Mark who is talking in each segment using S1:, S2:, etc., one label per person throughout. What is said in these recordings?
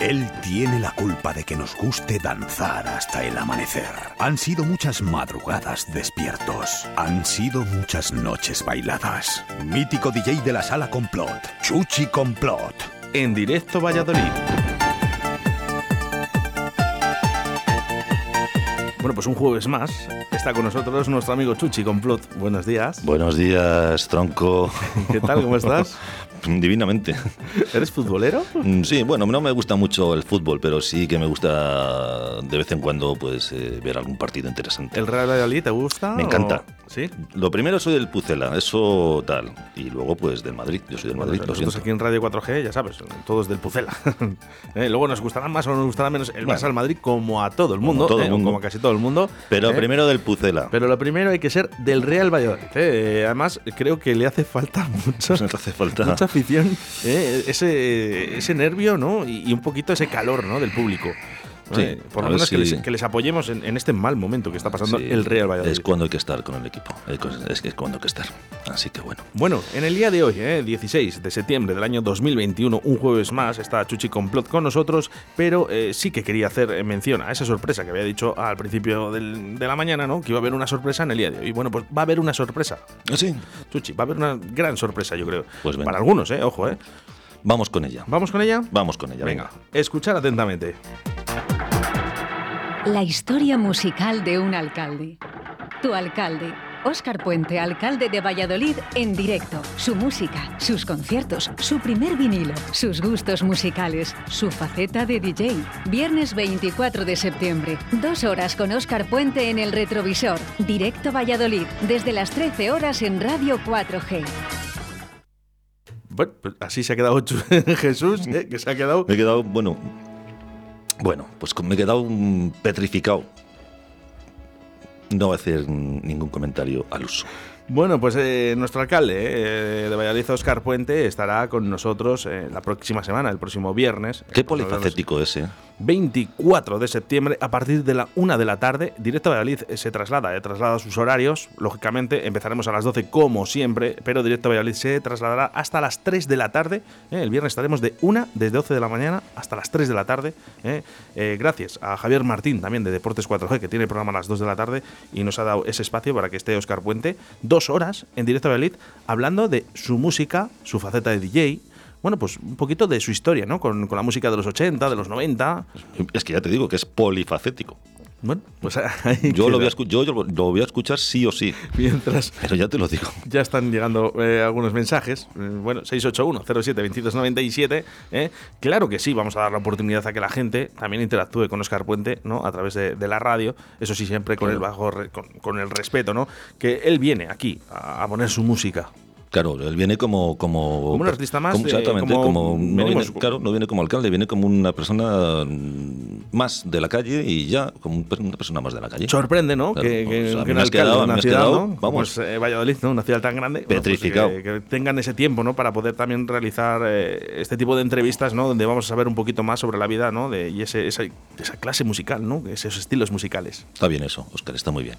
S1: Él tiene la culpa de que nos guste danzar hasta el amanecer. Han sido muchas madrugadas despiertos. Han sido muchas noches bailadas. Mítico DJ de la sala Complot, Chuchi Complot.
S2: En directo Valladolid. Bueno, pues un jueves más está con nosotros nuestro amigo Chuchi Complot. Buenos días.
S3: Buenos días, tronco.
S2: ¿Qué tal? ¿Cómo estás?
S3: Divinamente.
S2: ¿Eres futbolero?
S3: Mm, sí, bueno, no me gusta mucho el fútbol, pero sí que me gusta de vez en cuando pues eh, ver algún partido interesante.
S2: ¿El Real Valladolid te gusta?
S3: Me encanta. Lo primero soy del Pucela, eso tal. Y luego pues del Madrid, yo soy del Madrid, lo siento.
S2: aquí en Radio 4G, ya sabes, todos del Pucela. Eh, Luego nos gustará más o nos gustará menos el
S3: Bueno.
S2: Barça al Madrid como a todo el
S3: Como
S2: mundo,
S3: todo el
S2: eh,
S3: mundo.
S2: como a casi todo el mundo.
S3: Pero
S2: eh.
S3: primero del Pucela.
S2: Pero lo primero hay que ser del Real Valladolid. Además, creo que le hace falta mucho,
S3: No hace falta.
S2: mucha afición, eh, ese, ese nervio, ¿no? Y, y un poquito ese calor, ¿no? Del público.
S3: Sí,
S2: Eh, por lo menos que, les, que les apoyemos en, en este mal momento que está pasando
S3: Sí,
S2: el Real Valladolid.
S3: Es cuando hay que estar con el equipo. Es que es cuando hay que estar. Así que bueno.
S2: Bueno, en el día de hoy, eh, 16 de septiembre del año 2021, un jueves más, está Chuchi Complot con nosotros, pero eh, sí que quería hacer eh, mención a esa sorpresa que había dicho al principio del- de la mañana, ¿no? Que iba a haber una sorpresa en el día de hoy. Y bueno, pues va a haber una sorpresa.
S3: ¿Ah, sí?
S2: Chuchi, va a haber una gran sorpresa, yo creo.
S3: Pues.
S2: Para algunos, ¿eh? Ojo, ¿eh?
S3: Vamos con ella.
S2: ¿Vamos con ella?
S3: Vamos con ella.
S2: Venga, escuchar atentamente.
S4: La historia musical de un alcalde. Tu alcalde, Óscar Puente, alcalde de Valladolid, en directo. Su música, sus conciertos, su primer vinilo, sus gustos musicales, su faceta de DJ. Viernes 24 de septiembre, dos horas con Óscar Puente en el retrovisor. Directo Valladolid, desde las 13 horas en Radio 4G.
S2: Bueno, pues así se ha quedado Jesús, ¿eh? que se ha quedado.
S3: Me he quedado, bueno. Bueno, pues me he quedado petrificado. No voy a hacer ningún comentario al uso.
S2: Bueno, pues eh, nuestro alcalde eh, de Valladolid, Óscar Puente, estará con nosotros eh, la próxima semana, el próximo viernes.
S3: Qué polifacético ese.
S2: 24 de septiembre a partir de la 1 de la tarde. Directo a Valladolid eh, se traslada, eh, traslada sus horarios. Lógicamente empezaremos a las 12 como siempre, pero Directo a Valladolid se trasladará hasta las 3 de la tarde. eh. El viernes estaremos de 1 desde 12 de la mañana hasta las 3 de la tarde. gracias a Javier Martín también de Deportes 4G que tiene el programa a las 2 de la tarde y nos ha dado ese espacio para que esté Oscar Puente dos horas en Directo a Valladolid hablando de su música, su faceta de DJ. Bueno, pues un poquito de su historia, ¿no? Con, con la música de los 80, de los 90,
S3: Es que ya te digo que es polifacético.
S2: Bueno, pues ahí
S3: Yo lo, voy a escu- yo, yo lo voy a escuchar sí o sí.
S2: Mientras
S3: Pero ya te lo digo.
S2: ya están llegando eh, algunos mensajes. Eh, bueno, 681-07-2297. ¿eh? Claro que sí, vamos a dar la oportunidad a que la gente también interactúe con Oscar Puente, ¿no? A través de, de la radio. Eso sí, siempre con el bajo, re- con, con el respeto, ¿no? Que él viene aquí a, a poner su música.
S3: Claro, él viene como. Como,
S2: Como un artista más,
S3: como-
S2: eh,
S3: exactamente,
S2: como
S3: como. no viene- claro, no viene como alcalde, viene como una persona mm, más de la calle y ya, como una persona más de la calle.
S2: Sorprende, ¿no?
S3: Claro,
S2: que, que-
S3: pues, mí
S2: que un alcalde
S3: quedado-
S2: una ciudad,
S3: quedado,
S2: ¿no?
S3: vamos.
S2: Pues, eh, Valladolid, ¿no? Una ciudad tan grande. bueno, pues,
S3: Petrificado.
S2: que, que tengan ese tiempo, ¿no? Para poder también realizar eh, este tipo de entrevistas, ¿no? Donde vamos a saber un poquito más sobre la vida, ¿no? De, y ese, esa, esa clase musical, ¿no? Esos estilos musicales.
S3: Está bien eso, Oscar, está muy bien.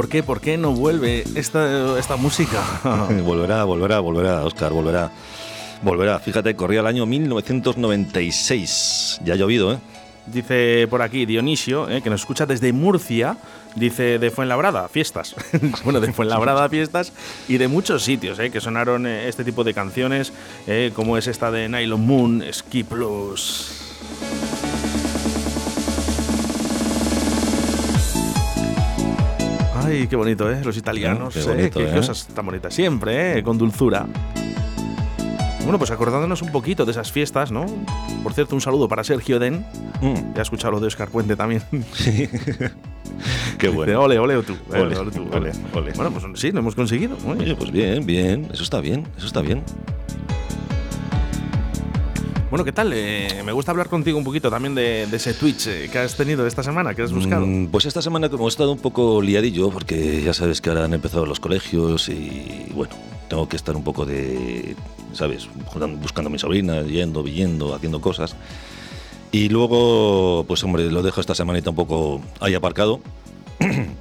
S2: ¿Por qué? ¿Por qué no vuelve esta, esta música?
S3: volverá, volverá, volverá, Oscar, volverá. Volverá. Fíjate, corría el año 1996. Ya ha llovido, ¿eh?
S2: Dice por aquí Dionisio, eh, que nos escucha desde Murcia, dice de Fuenlabrada, fiestas. bueno, de Fuenlabrada, fiestas y de muchos sitios eh, que sonaron eh, este tipo de canciones, eh, como es esta de Nylon Moon, Ski Plus. Ay, qué bonito, ¿eh? Los italianos,
S3: Qué
S2: ¿eh? qué
S3: ¿eh?
S2: cosas tan bonitas. Siempre, ¿eh? Con dulzura. Bueno, pues acordándonos un poquito de esas fiestas, ¿no? Por cierto, un saludo para Sergio Den.
S3: Mm,
S2: Ya he escuchado lo de Oscar Puente también.
S3: qué
S2: Dice,
S3: bueno.
S2: ole, ole tú.
S3: Ole,
S2: ole tú,
S3: ole.
S2: Bueno, pues sí, lo hemos conseguido.
S3: Oye, pues bien, bien. Eso está bien, eso está bien.
S2: Bueno, ¿qué tal? Eh, me gusta hablar contigo un poquito también de, ese Twitch eh, que has tenido esta semana, que has buscado.
S3: Mm, Pues esta semana como he estado un poco liadillo, porque ya sabes que ahora han empezado los colegios y bueno, tengo que estar un poco de, ¿sabes? Buscando a mi sobrina, yendo, viniendo, haciendo cosas. Y luego, pues hombre, lo dejo esta semanita un poco ahí aparcado.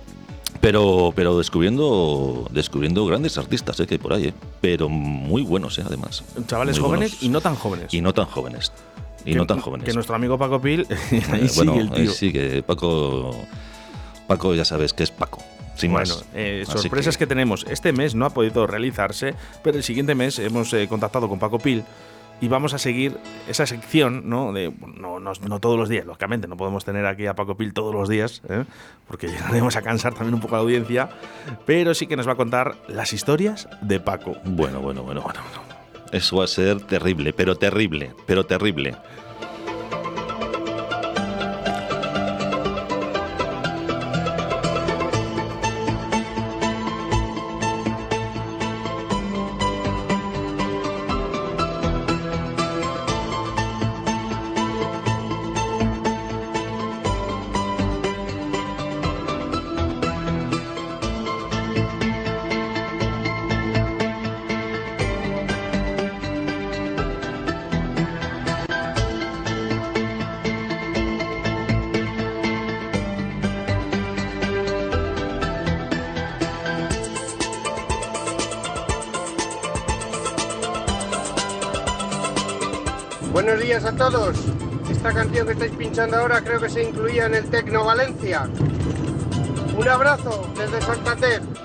S3: Pero, pero descubriendo, descubriendo grandes artistas eh, que hay por ahí, eh, pero muy buenos eh, además.
S2: Chavales jóvenes
S3: buenos.
S2: y no tan jóvenes.
S3: Y no tan jóvenes. Y
S2: Que-
S3: no tan jóvenes.
S2: Que nuestro amigo Paco Pil, ahí sigue
S3: bueno,
S2: el
S3: ahí
S2: tío.
S3: sigue. Paco, Paco ya sabes que es Paco. Sin
S2: Bueno, eh, sorpresas que... tenemos. Este mes no ha podido realizarse, pero el siguiente mes hemos eh, contactado con Paco Pil y vamos a seguir esa sección, ¿no? De, no, no, no todos los días, lógicamente, no podemos tener aquí a Paco Pil todos los días, ¿eh? porque llegaremos a cansar también un poco a la audiencia, pero sí que nos va a contar las historias de Paco.
S3: Bueno, bueno, bueno, bueno. bueno. Eso va a ser terrible, pero terrible, pero terrible.
S5: Días a todos. Esta canción que estáis pinchando ahora creo que se incluía en el Tecno Valencia. Un abrazo desde Santander.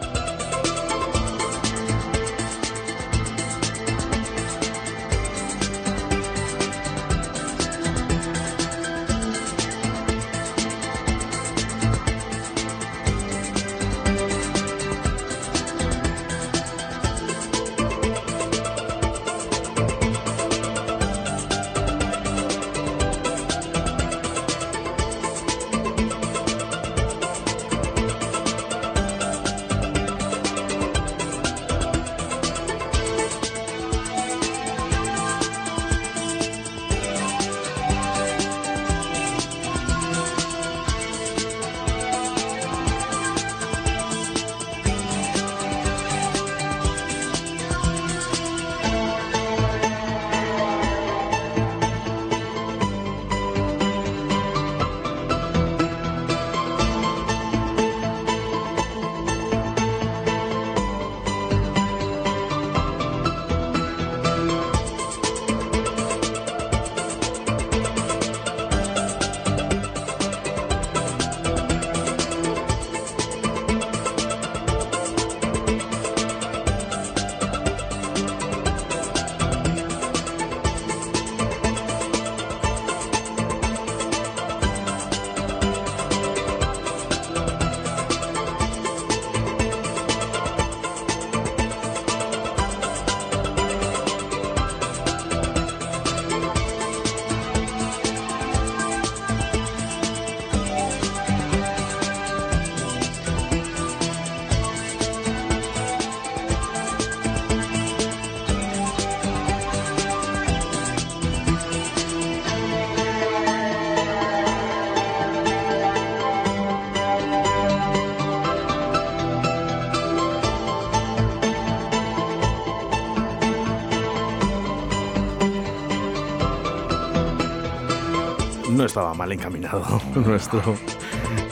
S2: No estaba mal encaminado nuestro,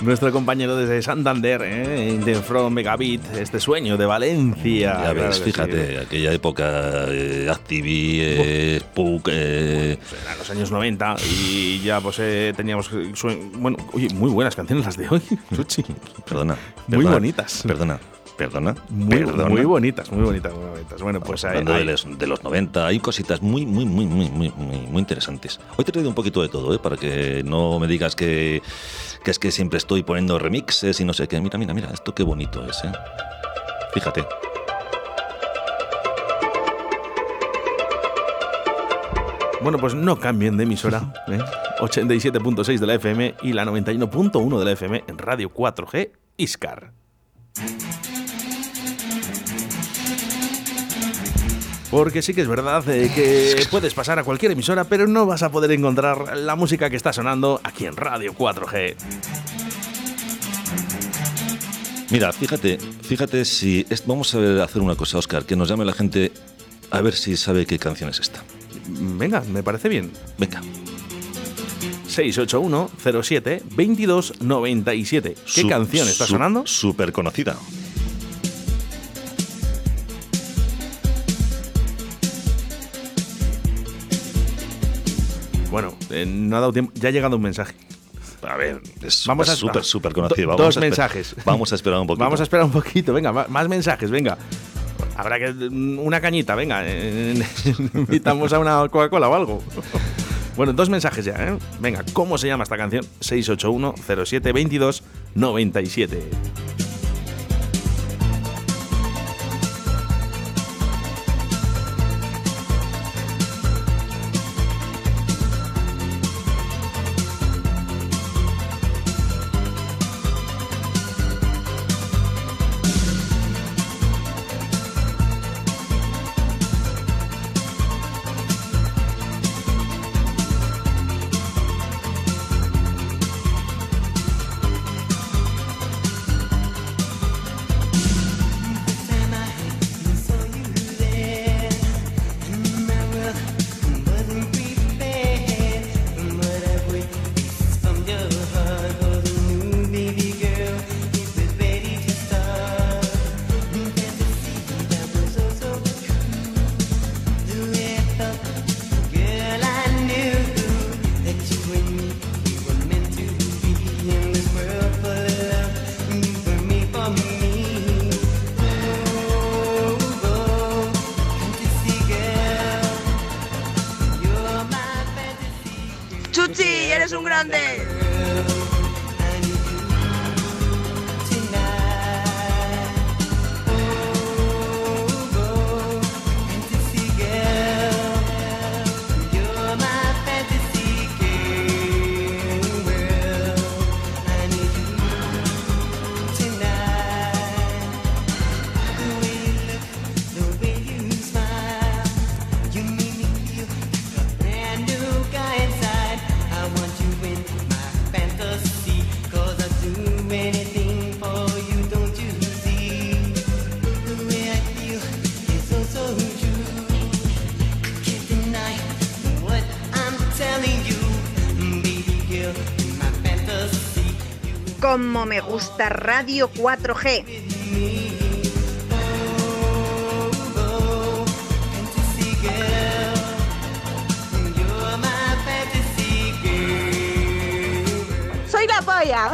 S2: Nuestro compañero desde Santander, ¿eh? de From Megabit, este sueño de Valencia.
S3: Ya ves,
S2: Claro
S3: fíjate,
S2: sí.
S3: aquella época, eh, Activi, eh, Spook, eh,
S2: Eran los años 90 y ya pues eh, teníamos bueno, oye, muy buenas canciones las de hoy, Suchi.
S3: perdona.
S2: Muy
S3: perdona,
S2: bonitas.
S3: Perdona, perdona,
S2: Muy,
S3: perdona.
S2: muy bonitas, muy bonitas, muy bonitas. Bueno, pues
S3: Hablando de, los, de los 90, hay cositas muy, muy, muy, muy, muy, muy, muy interesantes. Hoy te he traído un poquito de todo, ¿eh? para que no me digas que, que es que siempre estoy poniendo remixes y no sé qué. Mira, mira, mira, esto qué bonito es, ¿eh? Fíjate.
S2: Bueno, pues no cambien de emisora. ¿eh? 87.6 de la FM y la 91.1 de la FM en Radio 4G Iscar. Porque sí que es verdad eh, que puedes pasar a cualquier emisora, pero no vas a poder encontrar la música que está sonando aquí en Radio 4G.
S3: Mira, fíjate, fíjate si... es- vamos a ver, hacer una cosa, Oscar, que nos llame la gente a ver si sabe qué canción es esta.
S2: Venga, me parece bien.
S3: Venga.
S2: 681 07 22 97. ¿Qué
S3: Su-
S2: canción está sonando?
S3: Súper conocida.
S2: Eh, no ha dado tiempo. Ya ha llegado un mensaje.
S3: A ver, es
S2: Vamos a-
S3: súper, súper conocida.
S2: Do-
S3: Vamos
S2: dos
S3: a
S2: mensajes.
S3: Vamos a esperar un poquito.
S2: Vamos a esperar un poquito, venga, más mensajes, venga. Habrá que. Una cañita, venga. eh, Invitamos a una Coca-Cola o algo. Bueno, dos mensajes ya, ¿eh? Venga, ¿cómo se llama esta canción? 681 07 22 97.
S6: Como me gusta Radio 4G.
S7: Soy la polla.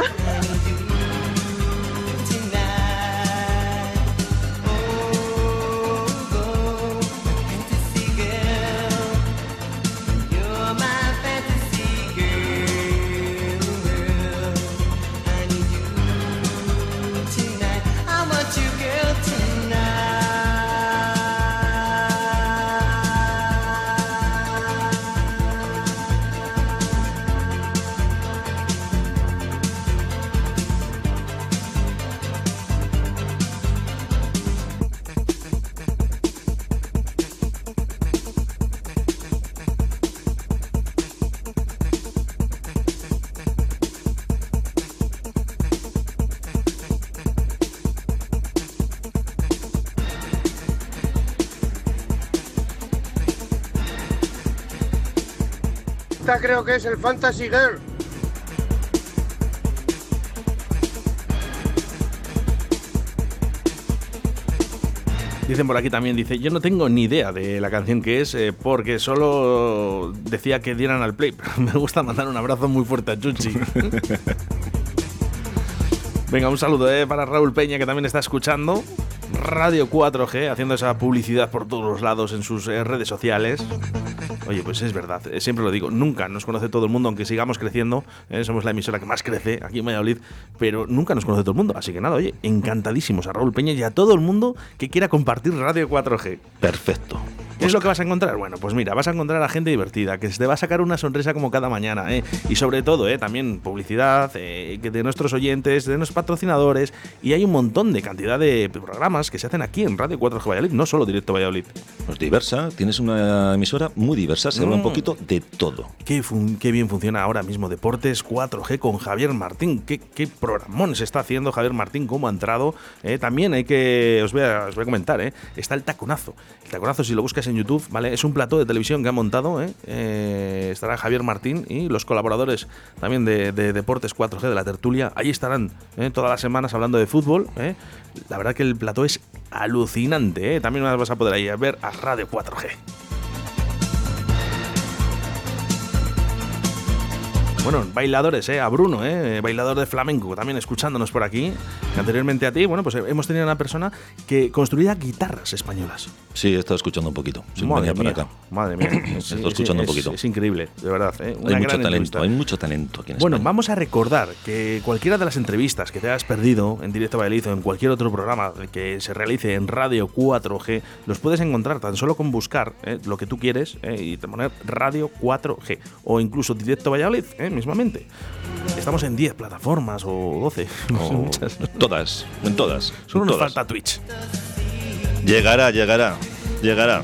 S5: creo que es el Fantasy Girl.
S2: Dicen por aquí también, dice, yo no tengo ni idea de la canción que es, eh, porque solo decía que dieran al play, me gusta mandar un abrazo muy fuerte a Chuchi. Venga, un saludo eh, para Raúl Peña, que también está escuchando. Radio 4G, haciendo esa publicidad por todos los lados en sus eh, redes sociales. Oye, pues es verdad, eh, siempre lo digo, nunca nos conoce todo el mundo, aunque sigamos creciendo, eh, somos la emisora que más crece aquí en Valladolid, pero nunca nos conoce todo el mundo. Así que nada, oye, encantadísimos a Raúl Peña y a todo el mundo que quiera compartir Radio 4G.
S3: Perfecto.
S2: ¿Qué es lo que vas a encontrar? Bueno, pues mira, vas a encontrar a gente divertida, que te va a sacar una sonrisa como cada mañana, ¿eh? Y sobre todo, ¿eh? También publicidad eh, de nuestros oyentes, de nuestros patrocinadores, y hay un montón de cantidad de programas que se hacen aquí en Radio 4G Valladolid, no solo Directo Valladolid.
S3: Pues diversa, tienes una emisora muy diversa, se habla un
S2: Mm.
S3: poquito de todo.
S2: Qué, fun- qué bien funciona ahora mismo Deportes 4G con Javier Martín. Qué, qué programón se está haciendo Javier Martín, cómo ha entrado. Eh, también hay que, os voy, a, os voy a comentar, eh, está el taconazo. El taconazo, si lo buscas en YouTube, ¿vale? Es un plató de televisión que ha montado. eh. Eh, estará Javier Martín y los colaboradores también de, de Deportes 4G de la tertulia. Allí estarán todas las semanas hablando de fútbol. La verdad que el plató es alucinante. eh. También vas a poder ahí a ver a Radio 4G. Bueno, bailadores, ¿eh? A Bruno, ¿eh? Bailador de flamenco, también escuchándonos por aquí. Anteriormente a ti, bueno, pues hemos tenido una persona que construía guitarras españolas.
S3: Sí, he estado escuchando un poquito. Sí,
S2: madre mía,
S3: acá.
S2: madre mía.
S3: He estado escuchando un poquito.
S2: Es increíble, de verdad, ¿eh? Una
S3: Hay mucho talento,
S2: entrevista.
S3: hay mucho talento aquí en
S2: Bueno,
S3: España.
S2: vamos a recordar que cualquiera de las entrevistas que te hayas perdido en Directo Valladolid o en cualquier otro programa que se realice en Radio 4G, los puedes encontrar tan solo con buscar eh, lo que tú quieres eh, y te poner Radio 4G o incluso Directo Valladolid, eh, mismamente. Estamos en 10 plataformas o 12. no sé,
S3: O-
S2: muchas.
S3: Todas, en todas.
S2: Solo
S3: en
S2: nos
S3: todas.
S2: falta Twitch.
S3: Llegará, llegará, llegará.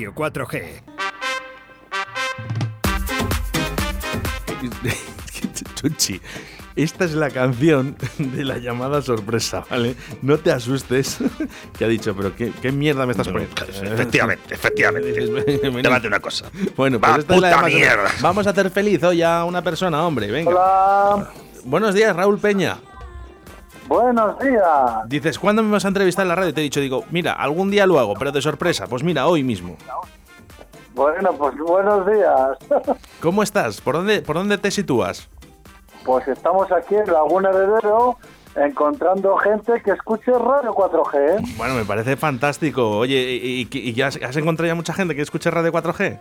S8: Radio 4G.
S2: Chuchi, esta es la canción de la llamada sorpresa, ¿vale? No te asustes, que ha dicho, pero ¿qué, qué mierda me estás poniendo?
S3: Efectivamente, efectivamente. Llámate una cosa.
S2: Bueno, pues
S3: Va,
S2: esta es la
S3: puta
S2: llamada sorpresa.
S3: mierda.
S2: Vamos a hacer feliz hoy a una persona, hombre, venga.
S9: Hola,
S2: Buenos días, Raúl Peña.
S9: Buenos días.
S2: Dices, ¿cuándo me vas a entrevistar en la radio? Te he dicho, digo, mira, algún día lo hago, pero de sorpresa. Pues mira, hoy mismo.
S9: Bueno, pues buenos días.
S2: ¿Cómo estás? ¿Por dónde, por dónde te sitúas?
S9: Pues estamos aquí en Laguna Heredero encontrando gente que escuche Radio 4G. ¿eh?
S2: Bueno, me parece fantástico. Oye, ¿y, y- has, has encontrado ya mucha gente que escuche Radio 4G?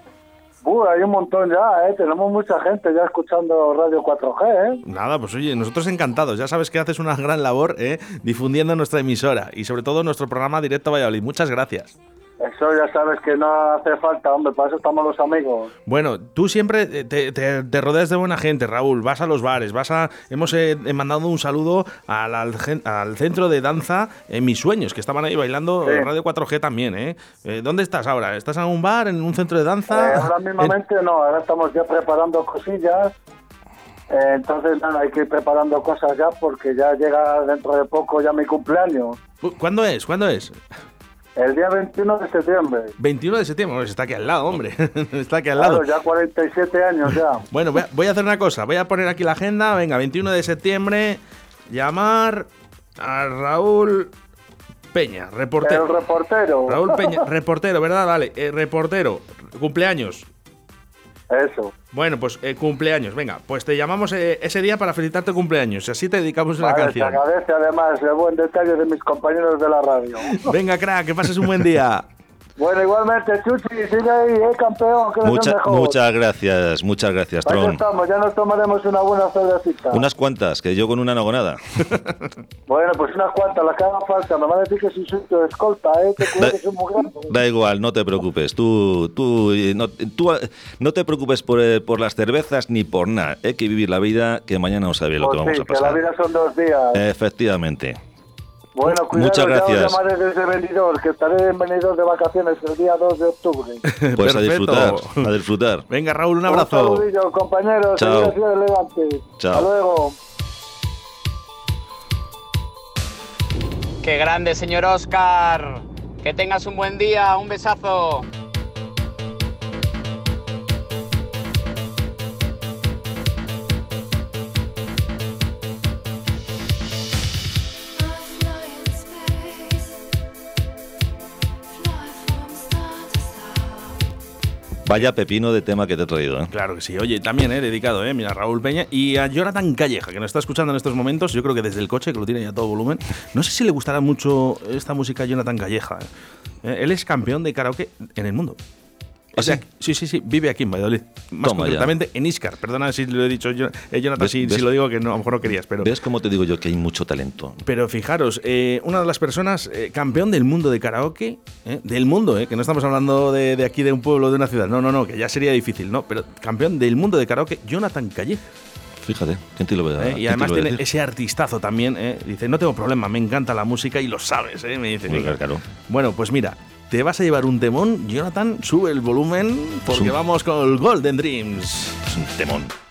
S9: Uh, hay un montón ya, ¿eh? Tenemos mucha gente ya escuchando Radio 4G, ¿eh?
S2: Nada, pues oye, nosotros encantados. Ya sabes que haces una gran labor ¿eh? difundiendo nuestra emisora y sobre todo nuestro programa Directo Valladolid. Muchas gracias.
S9: Eso ya sabes que no hace falta, hombre, para eso estamos los amigos.
S2: Bueno, tú siempre eh, te, te- te rodeas de buena gente, Raúl. Vas a los bares, vas a. Hemos eh, mandado un saludo al, al centro de danza en Mis Sueños, que estaban ahí bailando
S9: Sí.
S2: Radio 4G también, ¿eh? Eh, ¿Dónde estás ahora? ¿Estás en un bar, en un centro de
S9: Eh,
S2: danza?
S9: ahora mismamente no, ahora estamos ya preparando cosillas. Eh, entonces, nada, hay que ir preparando cosas ya porque ya llega dentro de poco ya mi cumpleaños.
S2: Eh, ¿Cuándo es? ¿Cuándo es?
S9: El día 21 de septiembre.
S2: 21 de septiembre. Pues está aquí al lado, hombre. está aquí al lado.
S9: Claro, ya 47 años ya.
S2: Bueno, voy a, voy a hacer una cosa. Voy a poner aquí la agenda. Venga, 21 de septiembre. Llamar a Raúl Peña, reportero.
S9: El reportero.
S2: Raúl Peña, reportero, ¿verdad? Vale, eh, reportero, cumpleaños.
S9: Eso.
S2: Bueno, pues eh, cumpleaños, venga, pues te llamamos eh, ese día para felicitarte cumpleaños y así te dedicamos una
S9: Vale,
S2: canción.
S9: agradece además el buen detalle de mis compañeros de la radio.
S2: Venga, crack, que pases un buen día.
S9: Bueno, igualmente, Chuchi, sigue ahí, eh, campeón, que
S10: Mucha- muchas gracias, muchas gracias,
S9: Ahí
S10: Tron.
S9: estamos, ya nos tomaremos una buena cervecita.
S10: Unas cuantas, que yo con una no hago nada.
S9: Bueno, pues unas cuantas, las que hagan falta. Me van a decir que soy su escolta, ¿eh? Que cuidado que muy grande.
S10: Da igual, no te preocupes. Tú, tú, no, tú, no te preocupes por, eh, por las cervezas ni por nada. Hay que vivir la vida, que mañana no sabe lo que
S9: Pues
S10: vamos
S9: sí,
S10: a
S9: que la
S10: pasar.
S9: vida son dos días.
S10: Efectivamente.
S9: Bueno, cuidado,
S10: Muchas
S9: ya
S10: gracias.
S9: os llamaré desde Benidorm, que estaré en Benidorm de vacaciones el día 2 de octubre.
S10: Pues a disfrutar, a disfrutar.
S2: Venga, Raúl, un abrazo.
S9: Un saludillo, compañeros.
S10: Chao.
S9: elegante.
S10: Chao.
S9: Hasta luego.
S11: Qué grande, señor Oscar. Que tengas un buen día. Un besazo.
S10: Vaya pepino de tema que te he traído. ¿eh?
S2: Claro que sí. Oye, también he dedicado, ¿eh? Mira, a Raúl Peña y a Jonathan Calleja, que nos está escuchando en estos momentos. Yo creo que desde el coche, que lo tiene ya todo volumen. No sé si le gustará mucho esta música a Jonathan Calleja. ¿eh? Eh, él es campeón de karaoke en el mundo. O sea, sí, sí, sí, vive aquí en Valladolid. Más
S10: Toma ya.
S2: concretamente en Iscar. Perdona si lo he dicho yo, eh, Jonathan,
S10: ¿Ves-
S2: si, lo digo que no, a lo mejor no querías, pero.
S10: ¿Ves cómo te digo yo que hay mucho talento?
S2: Pero fijaros, eh, una de las personas, eh, campeón del mundo de karaoke, del mundo, que no estamos hablando de, de aquí de un pueblo, de una ciudad, no, no, no, que ya sería difícil, ¿no? Pero campeón del mundo de karaoke, Jonathan Calleja.
S10: Fíjate, ¿quién te lo va a
S2: Y además tiene ese artistazo también, ¿eh? Dice, no tengo problema, me encanta la música y lo sabes, ¿eh? Me dice.
S10: Claro.
S2: Bueno, pues mira, te vas a llevar un temón, Jonathan, sube el volumen, porque vamos con el Golden Dreams.
S10: Es un temón.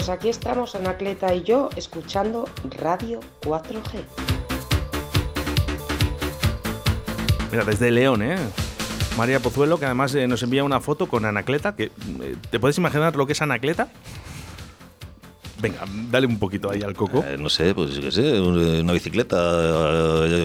S12: Pues aquí estamos Anacleta y yo escuchando Radio 4G.
S2: Mira, desde León, ¿eh? María Pozuelo, que además eh, nos envía una foto con Anacleta. Que, eh, ¿Te puedes imaginar lo que es Anacleta? Venga, dale un poquito ahí al coco.
S3: Eh, no sé, pues qué sé, un- una bicicleta,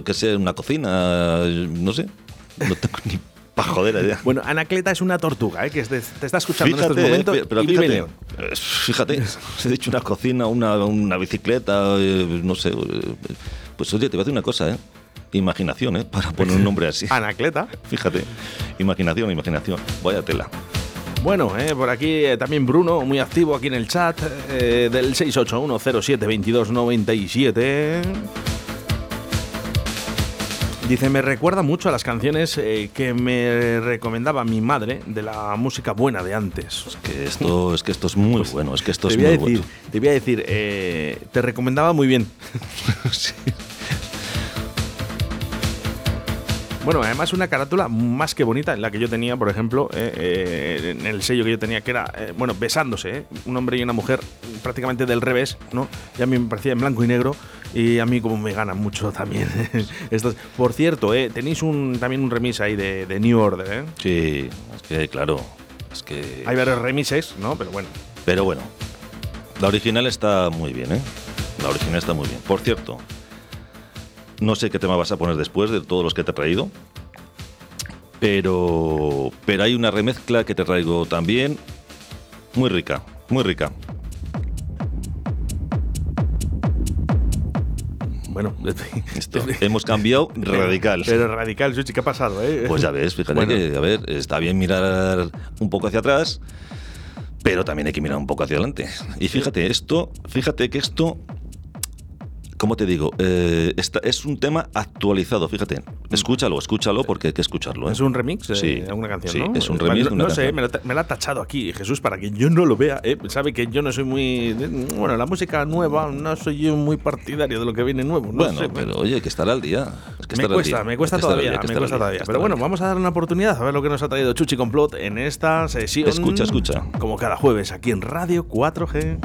S3: qué sé, una cocina, no sé. No tengo ni para joder idea.
S2: Bueno, Anacleta es una tortuga, ¿eh? que te, te está escuchando en estos
S3: eh,
S2: momentos
S3: pe- pero
S2: y vive
S3: fíjate,
S2: León.
S3: eh, fíjate, os he dicho una cocina, una, una bicicleta, eh, no sé. eh, Pues oye, te voy a decir una cosa, ¿eh? Imaginación, ¿eh? Para poner un nombre así.
S2: Anacleta.
S3: Fíjate, imaginación, imaginación. Vaya tela.
S2: Bueno, eh, por aquí eh, también Bruno, muy activo aquí en el chat eh, del 681072297. Dice, me recuerda mucho a las canciones eh, que me recomendaba mi madre de la música buena de antes.
S3: Es que esto es, que esto es muy bueno, es que esto
S2: te
S3: es
S2: voy a
S3: muy
S2: decir,
S3: bueno.
S2: te voy a decir, eh, te recomendaba muy bien. Bueno, además una carátula más que bonita, la que yo tenía, por ejemplo, eh, eh, en el sello que yo tenía, que era, eh, bueno, besándose, un hombre y una mujer prácticamente del revés, ¿no? Y a mí me parecía en blanco y negro, y a mí como me ganan mucho también. Estos. Por cierto, tenéis un, también un remix ahí de, de New Order, ¿eh?
S3: Sí, es que claro, es que...
S2: Hay varios remixes, ¿no? Pero bueno.
S3: Pero bueno, la original está muy bien, ¿eh? La original está muy bien. Por cierto, no sé qué tema vas a poner después de todos los que te he traído, pero, pero hay una remezcla que te traigo también muy rica, muy rica.
S2: Bueno,
S3: Esto, hemos cambiado radical.
S2: Pero radical, Suchi, ¿qué ha pasado, eh?
S3: Pues ya ves, fíjate
S2: Bueno.
S3: que, a ver, está bien mirar un poco hacia atrás, pero también hay que mirar un poco hacia adelante. Y fíjate, esto, fíjate que esto, ¿cómo te digo? Eh, esta- es un tema actualizado, fíjate. Escúchalo, escúchalo, porque hay que escucharlo. ¿eh?
S2: Es un remix de
S3: Sí,
S2: una canción,
S3: sí,
S2: ¿no?
S3: es un remix
S2: no, sé, me lo, ta- me lo ha tachado aquí Jesús para que yo no lo vea. ¿eh? Sabe que yo no soy muy... Bueno, la música nueva, no soy yo muy partidario de lo que viene nuevo. No
S3: bueno,
S2: sé,
S3: pero oye, que estar al día. Es que
S2: me cuesta,
S3: día,
S2: me cuesta todavía,
S3: día,
S2: me cuesta
S3: día,
S2: todavía. Pero bueno, vamos a dar una oportunidad a ver lo que nos ha traído Chuchi Complot en esta sesión.
S3: Escucha, escucha.
S2: Como cada jueves aquí en Radio 4G.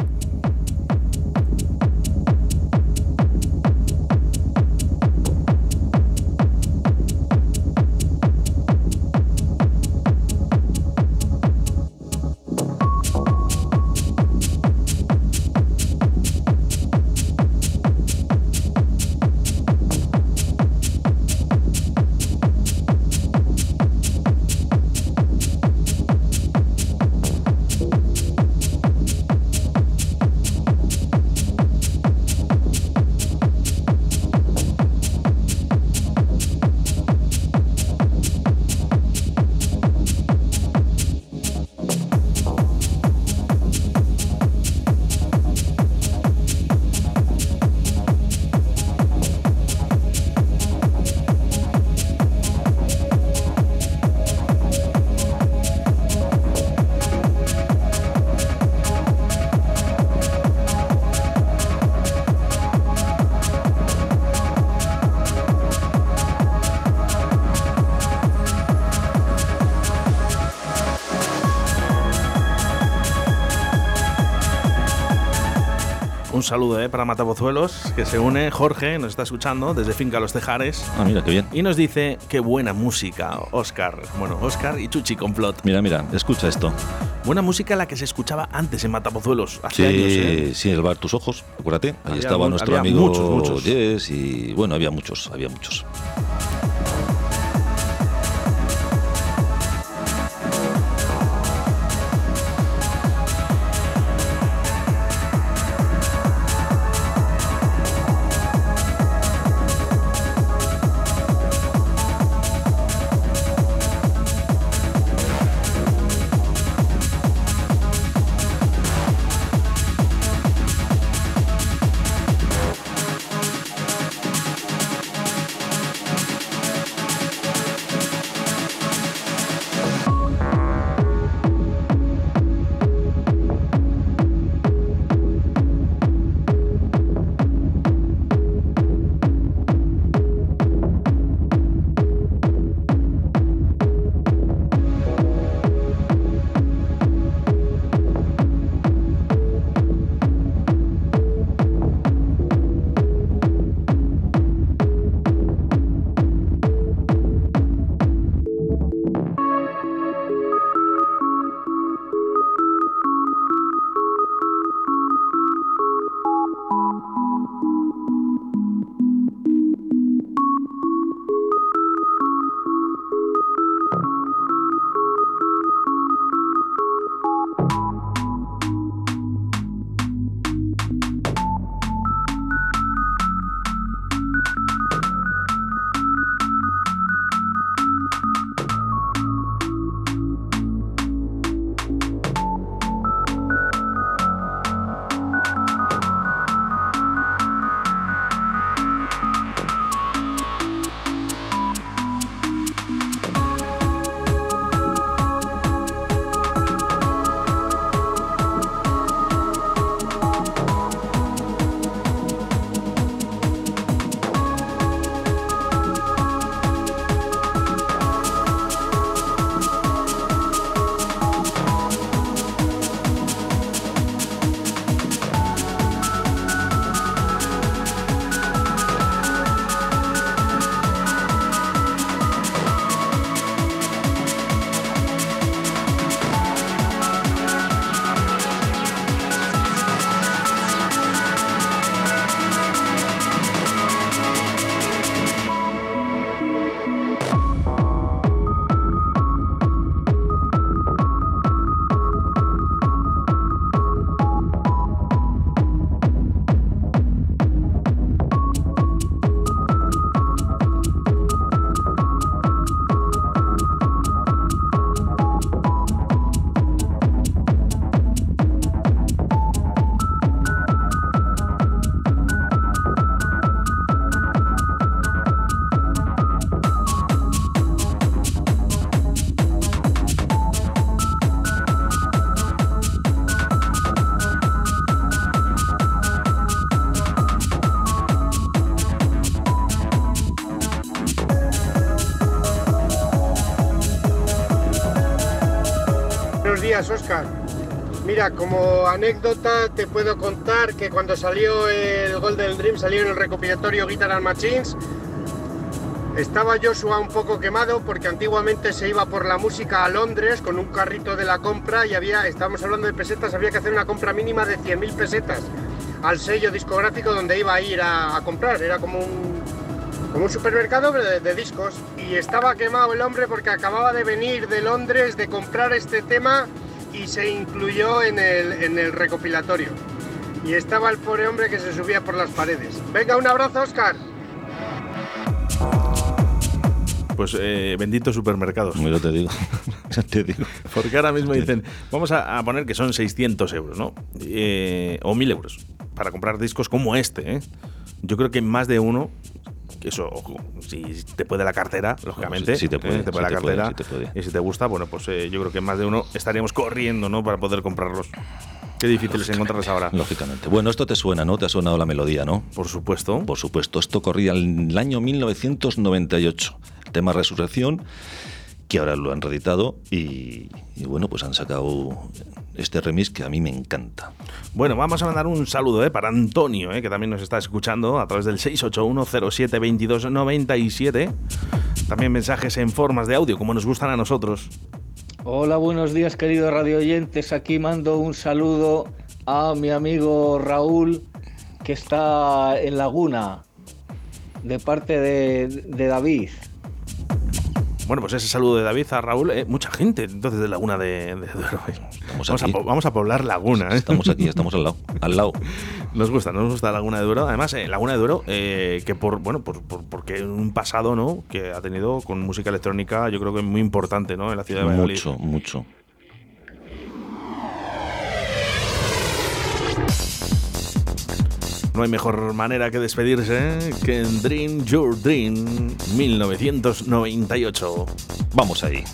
S2: Saludo eh, para Matabozuelos, que se une. Jorge nos está escuchando desde Finca Los Tejares.
S3: Ah, mira, qué bien.
S2: Y nos dice, qué buena música, Oscar. Bueno, Oscar y Chuchi Complot.
S3: Mira, mira, escucha esto.
S2: Buena música la que se escuchaba antes en Matapozuelos, hace
S3: Sí,
S2: años. ¿eh?
S3: sí, el bar Tus Ojos, acuérdate. Ahí
S2: Había
S3: estaba nuestro amigo
S2: muchos, muchos.
S3: Jess y bueno, había muchos, había muchos.
S5: Como anécdota te puedo contar que cuando salió el Golden Dream, salió en el recopilatorio Guitar and Machines, estaba Joshua un poco quemado porque antiguamente se iba por la música a Londres con un carrito de la compra y había, estábamos hablando de pesetas, había que hacer una compra mínima de 100.000 pesetas al sello discográfico donde iba a ir a, comprar. Era como un, como un supermercado de discos. Y estaba quemado el hombre porque acababa de venir de Londres de comprar este tema y se incluyó en el, en el recopilatorio. Y estaba el pobre hombre que se subía por las paredes. Venga, un abrazo, Oscar.
S2: Pues eh, benditos supermercados.
S3: Yo te digo, ya te digo.
S2: Porque ahora mismo dicen, vamos a, a poner que son 600 euros, ¿no? Eh, o 1000 euros para comprar discos como este, ¿eh? Yo creo que más de uno, eso, ojo, si te puede la cartera, lógicamente,
S3: sí te puede,
S2: ¿eh? te puede la
S3: te puede,
S2: cartera,
S3: te
S2: y si te gusta, bueno, pues eh, yo creo que más de uno estaríamos corriendo, ¿no? Para poder comprarlos. Qué difícil es ahora.
S3: Lógicamente. Bueno, esto te suena, ¿no? Te ha sonado la melodía, ¿no?
S2: Por supuesto.
S3: Por supuesto. Esto corría en el año 1998. El tema Resurrección, que ahora lo han reeditado y, y bueno, pues han sacado este remix que a mí me encanta.
S2: Bueno, vamos a mandar un saludo ¿eh? para Antonio, ¿eh? que también nos está escuchando a través del 681-07-2297. También mensajes en formas de audio, como nos gustan a nosotros.
S13: Hola, buenos días queridos radio oyentes. Aquí mando un saludo a mi amigo Raúl que está en Laguna de parte de, de David.
S2: Bueno, pues ese saludo de David a Raúl, eh, mucha gente entonces de Laguna de, de Duero. Vamos, a, vamos poblar Laguna. ¿eh?
S3: Estamos aquí, estamos al lado. Al lado.
S2: Nos gusta, nos gusta Laguna de Duero. Además, eh, Laguna de Duero, eh, que por, bueno, por, por- porque un pasado, ¿no? Que ha tenido con música electrónica, yo creo que muy importante, ¿no? En la ciudad de Valladolid.
S3: Mucho, mucho.
S2: No hay mejor manera que despedirse que en Dream Your Dream 1998.
S3: Vamos ahí.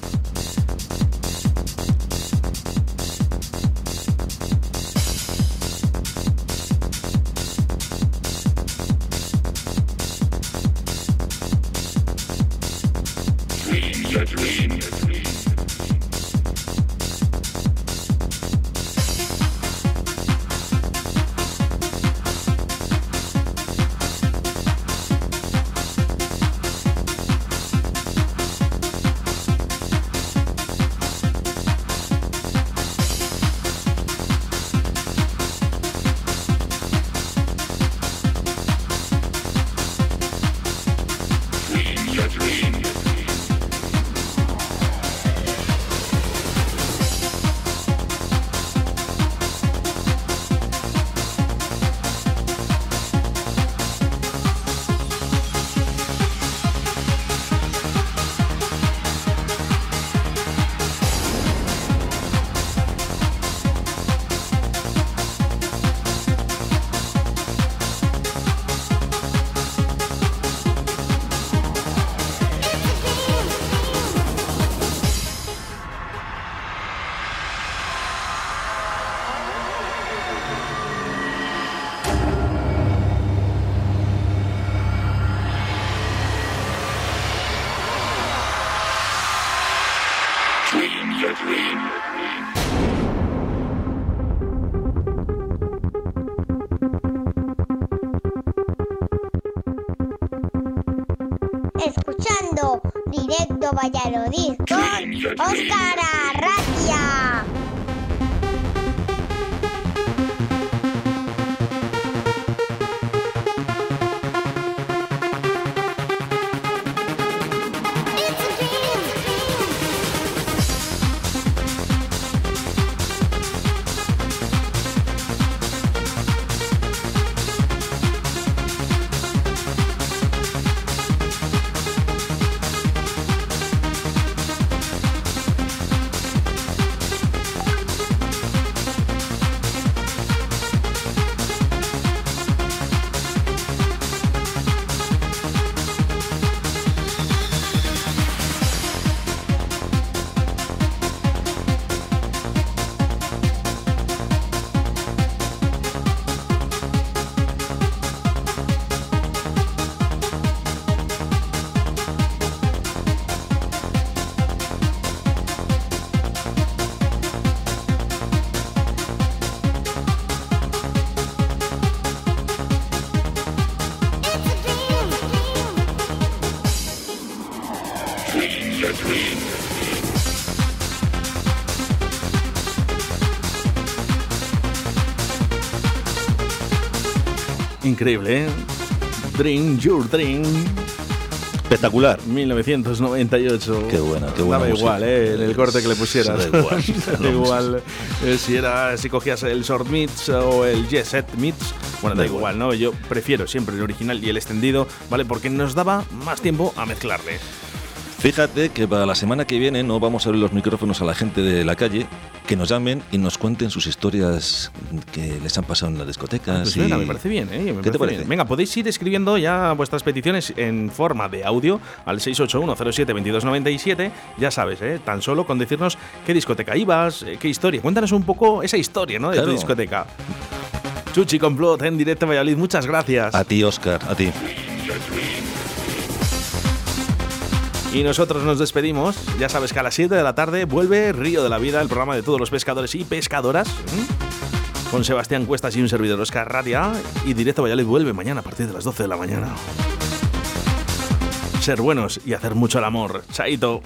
S14: Valladolid. Con Óscar
S2: Increíble, ¿eh? Dream, Your Dream.
S3: Espectacular.
S2: 1998.
S3: Qué buena, qué buena
S2: Daba igual, ¿eh? En el corte que le pusieras.
S3: Da igual.
S2: da igual eh, si, era, si cogías el short mix o el yes set mix. Bueno, da,
S3: Da
S2: igual,
S3: igual.
S2: ¿no? Yo prefiero siempre el original y el extendido, ¿vale? Porque nos daba más tiempo a mezclarle.
S3: Fíjate que para la semana que viene no vamos a abrir los micrófonos a la gente de la calle que nos llamen y nos cuenten sus historias que les han pasado en las discotecas.
S2: Pues
S3: y-
S2: venga, me parece bien, ¿eh? Me
S3: ¿Qué te
S2: parece bien. Venga, podéis ir escribiendo ya vuestras peticiones en forma de audio al 681072297. Ya sabes, ¿eh? Tan solo con decirnos qué discoteca ibas, eh, qué historia. Cuéntanos un poco esa historia, ¿no? De tu
S3: Claro.
S2: discoteca. Chuchi Complot en directo Valladolid, muchas gracias.
S3: A ti, Oscar, a ti.
S2: Y nosotros nos despedimos. Ya sabes que a las 7 de la tarde vuelve Río de la Vida, el programa de todos los pescadores y pescadoras. Con Sebastián Cuestas y un servidor Oscar Radia. Y Directo Valladolid vuelve mañana a partir de las 12 de la mañana. Ser buenos y hacer mucho el amor. Chaito.